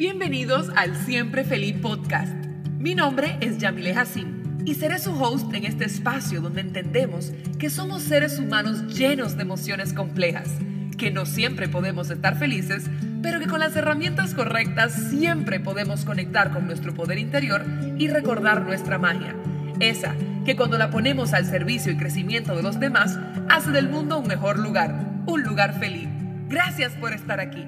Bienvenidos al Siempre Feliz Podcast. Mi nombre es Yamile Hassim y seré su host en este espacio donde entendemos que somos seres humanos llenos de emociones complejas, que no siempre podemos estar felices, pero que con las herramientas correctas siempre podemos conectar con nuestro poder interior y recordar nuestra magia. Esa que cuando la ponemos al servicio y crecimiento de los demás, hace del mundo un mejor lugar, un lugar feliz. Gracias por estar aquí.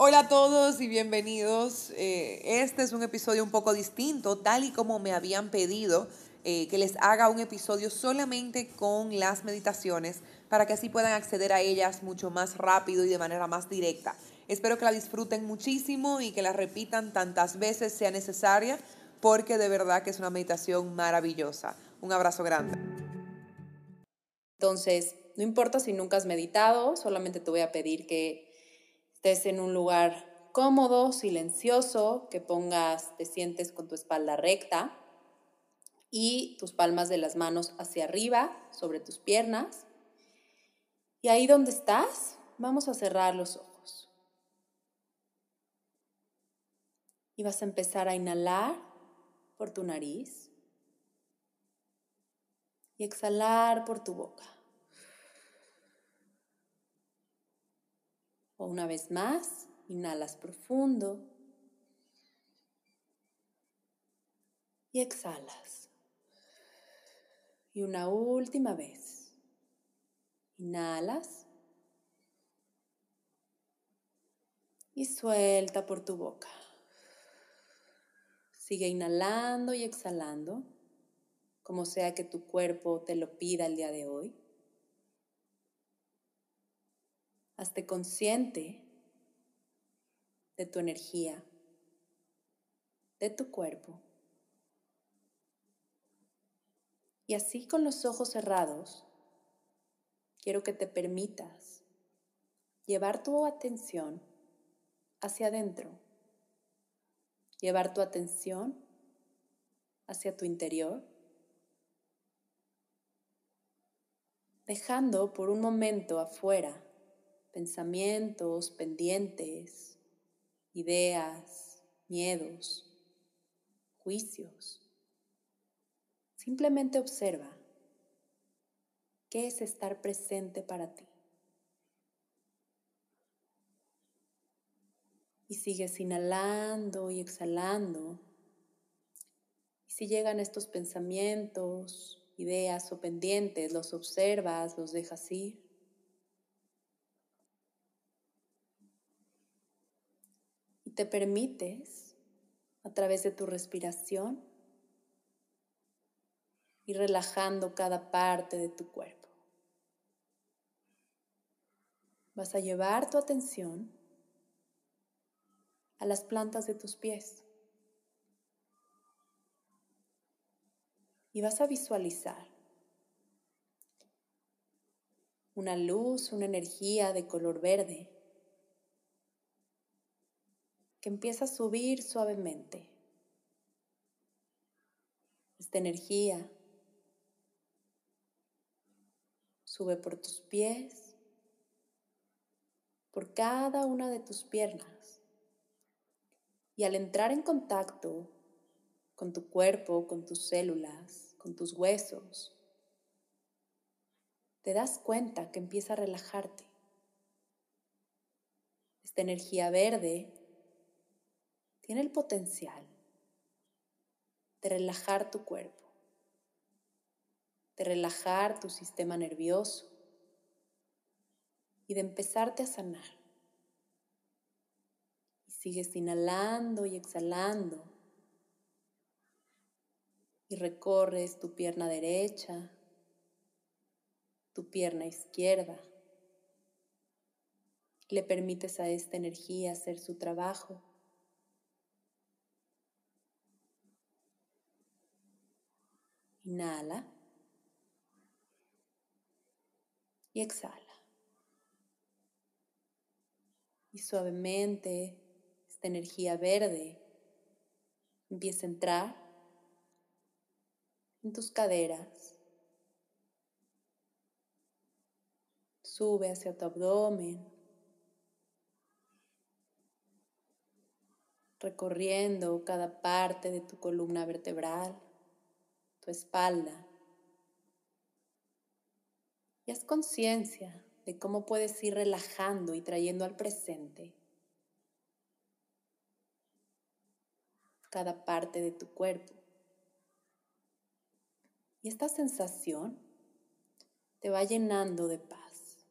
Hola a todos y bienvenidos. Eh, este es un episodio un poco distinto, tal y como me habían pedido eh, que les haga un episodio solamente con las meditaciones para que así puedan acceder a ellas mucho más rápido y de manera más directa. Espero que la disfruten muchísimo y que la repitan tantas veces sea necesaria porque de verdad que es una meditación maravillosa. Un abrazo grande. Entonces, no importa si nunca has meditado, solamente te voy a pedir que estés en un lugar cómodo, silencioso, que pongas, te sientes con tu espalda recta y tus palmas de las manos hacia arriba, sobre tus piernas. Y ahí donde estás, vamos a cerrar los ojos. Y vas a empezar a inhalar por tu nariz y exhalar por tu boca. O una vez más, inhalas profundo y exhalas. Y una última vez. Inhalas y suelta por tu boca. Sigue inhalando y exhalando, como sea que tu cuerpo te lo pida el día de hoy. Hazte consciente de tu energía, de tu cuerpo. Y así con los ojos cerrados, quiero que te permitas llevar tu atención hacia adentro, llevar tu atención hacia tu interior, dejando por un momento afuera pensamientos, pendientes, ideas, miedos, juicios. Simplemente observa qué es estar presente para ti. Y sigues inhalando y exhalando. Y si llegan estos pensamientos, ideas o pendientes, los observas, los dejas ir. Te permites a través de tu respiración y relajando cada parte de tu cuerpo. Vas a llevar tu atención a las plantas de tus pies y vas a visualizar una luz, una energía de color verde empieza a subir suavemente. Esta energía sube por tus pies, por cada una de tus piernas. Y al entrar en contacto con tu cuerpo, con tus células, con tus huesos, te das cuenta que empieza a relajarte. Esta energía verde tiene el potencial de relajar tu cuerpo, de relajar tu sistema nervioso y de empezarte a sanar. Y sigues inhalando y exhalando y recorres tu pierna derecha, tu pierna izquierda. Le permites a esta energía hacer su trabajo Inhala. Y exhala. Y suavemente esta energía verde empieza a entrar en tus caderas. Sube hacia tu abdomen. recorriendo cada parte de tu columna vertebral, tu espalda. Y haz conciencia de cómo puedes ir relajando y trayendo al presente cada parte de tu cuerpo. Y esta sensación te va llenando de paz.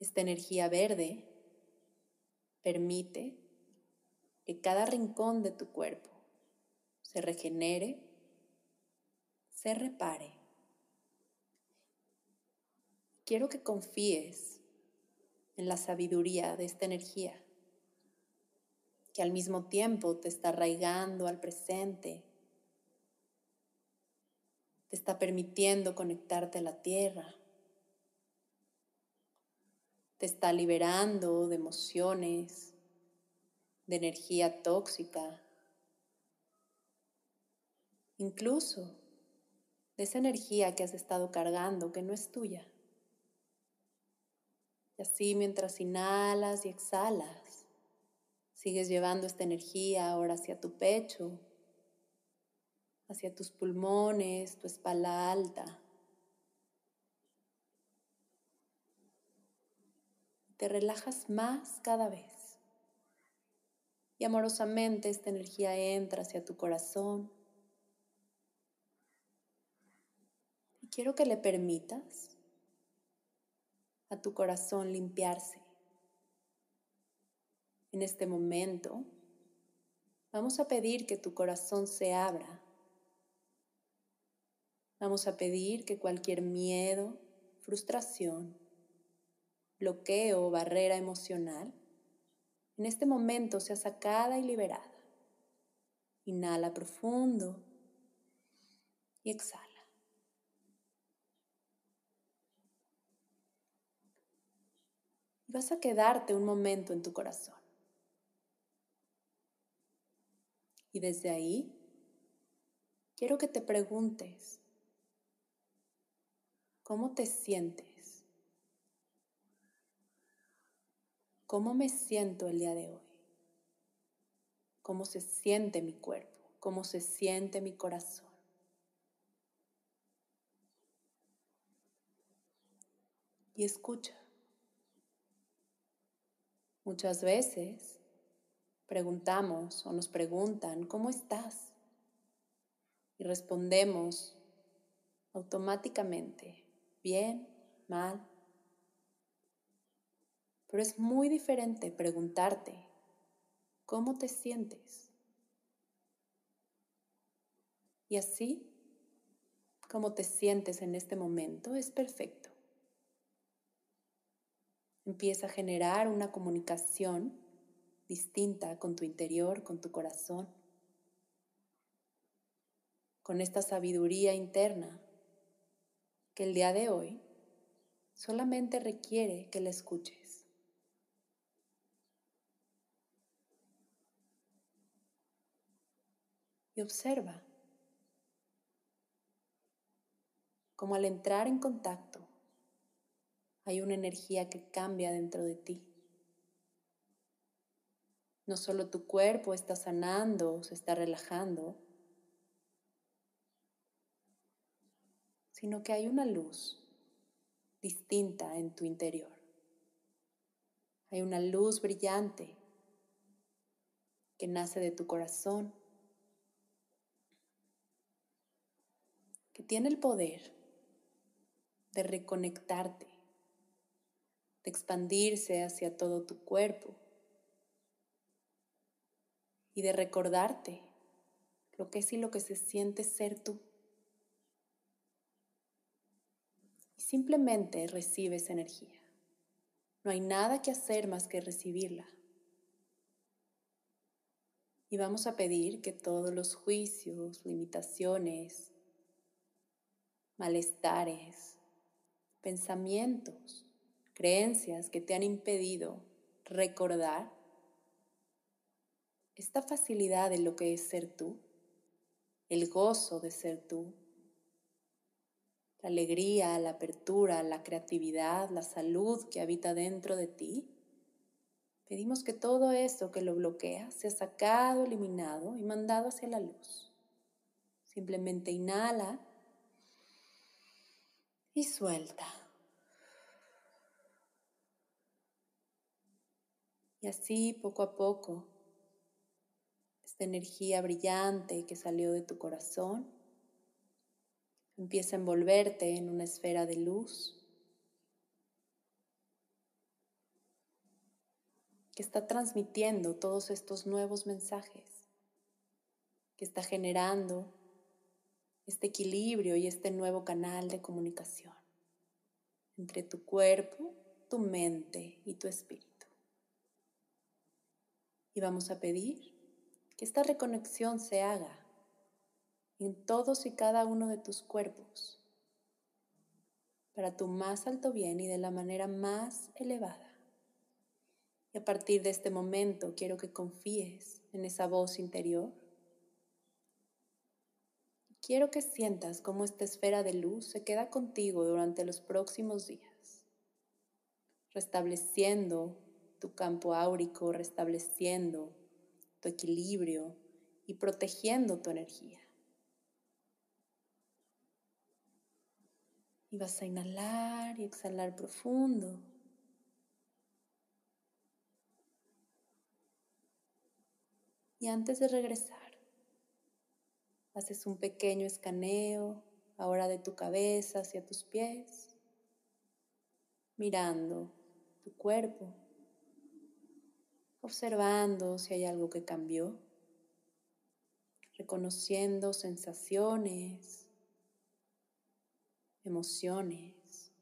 Esta energía verde permite que cada rincón de tu cuerpo se regenere, se repare. Quiero que confíes en la sabiduría de esta energía, que al mismo tiempo te está arraigando al presente, te está permitiendo conectarte a la tierra, te está liberando de emociones, de energía tóxica, incluso de esa energía que has estado cargando que no es tuya. Y así mientras inhalas y exhalas, sigues llevando esta energía ahora hacia tu pecho, hacia tus pulmones, tu espalda alta. Te relajas más cada vez y amorosamente esta energía entra hacia tu corazón. Y quiero que le permitas a tu corazón limpiarse. En este momento vamos a pedir que tu corazón se abra. Vamos a pedir que cualquier miedo, frustración, bloqueo o barrera emocional en este momento sea sacada y liberada. Inhala profundo y exhala. Y vas a quedarte un momento en tu corazón. Y desde ahí, quiero que te preguntes, ¿cómo te sientes? ¿Cómo me siento el día de hoy? ¿Cómo se siente mi cuerpo? ¿Cómo se siente mi corazón? Y escucha. Muchas veces preguntamos o nos preguntan, ¿cómo estás? Y respondemos automáticamente, bien, mal, pero es muy diferente preguntarte, ¿cómo te sientes? Y así, como te sientes en este momento, es perfecto. Empieza a generar una comunicación distinta con tu interior, con tu corazón, con esta sabiduría interna que el día de hoy solamente requiere que la escuches. y observa como al entrar en contacto hay una energía que cambia dentro de ti. No solo tu cuerpo está sanando, se está relajando, sino que hay una luz distinta en tu interior. Hay una luz brillante que nace de tu corazón que tiene el poder de reconectarte, de expandirse hacia todo tu cuerpo y de recordarte lo que es y lo que se siente ser tú. Y simplemente recibes energía. No hay nada que hacer más que recibirla. Y vamos a pedir que todos los juicios, limitaciones, malestares, pensamientos, creencias que te han impedido recordar esta facilidad de lo que es ser tú, el gozo de ser tú, la alegría, la apertura, la creatividad, la salud que habita dentro de ti, Pedimos que todo esto que lo bloquea sea sacado, eliminado y mandado hacia la luz. Simplemente inhala y suelta. Y así poco a poco, esta energía brillante que salió de tu corazón empieza a envolverte en una esfera de luz que está transmitiendo todos estos nuevos mensajes, que está generando este equilibrio y este nuevo canal de comunicación entre tu cuerpo, tu mente y tu espíritu. Y vamos a pedir que esta reconexión se haga en todos y cada uno de tus cuerpos para tu más alto bien y de la manera más elevada. Y a partir de este momento quiero que confíes en esa voz interior. Quiero que sientas cómo esta esfera de luz se queda contigo durante los próximos días, restableciendo tu campo áurico, restableciendo tu equilibrio y protegiendo tu energía. Y vas a inhalar y exhalar profundo. Y antes de regresar, haces un pequeño escaneo ahora de tu cabeza hacia tus pies, mirando tu cuerpo, observando si hay algo que cambió, reconociendo sensaciones, emociones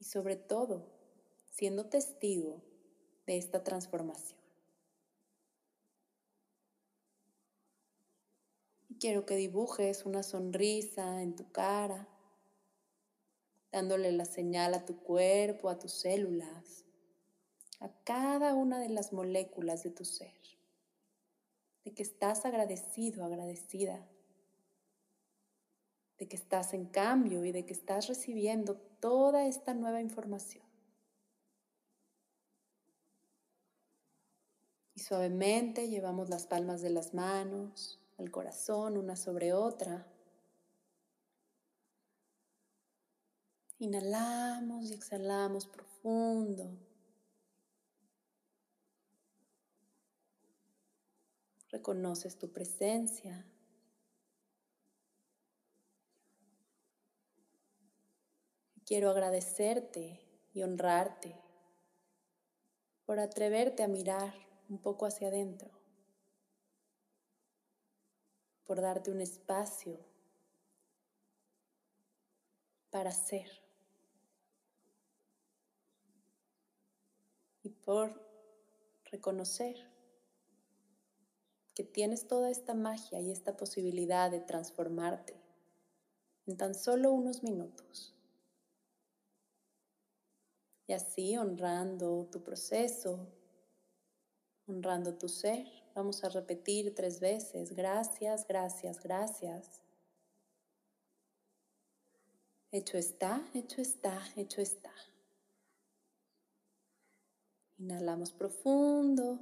y sobre todo siendo testigo de esta transformación. Quiero que dibujes una sonrisa en tu cara, dándole la señal a tu cuerpo, a tus células, a cada una de las moléculas de tu ser, de que estás agradecido, agradecida, de que estás en cambio y de que estás recibiendo toda esta nueva información. Y suavemente llevamos las palmas de las manos al corazón una sobre otra. Inhalamos y exhalamos profundo. Reconoces tu presencia. Quiero agradecerte y honrarte por atreverte a mirar un poco hacia adentro, por darte un espacio para ser reconocer que tienes toda esta magia y esta posibilidad de transformarte en tan solo unos minutos. Y así honrando tu proceso, honrando tu ser. Vamos a repetir tres veces, gracias, gracias, gracias. Hecho está, hecho está, hecho está. Inhalamos profundo.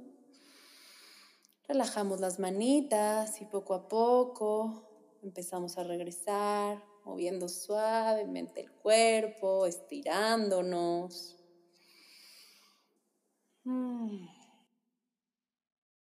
Relajamos las manitas y poco a poco empezamos a regresar, moviendo suavemente el cuerpo, estirándonos. Mm.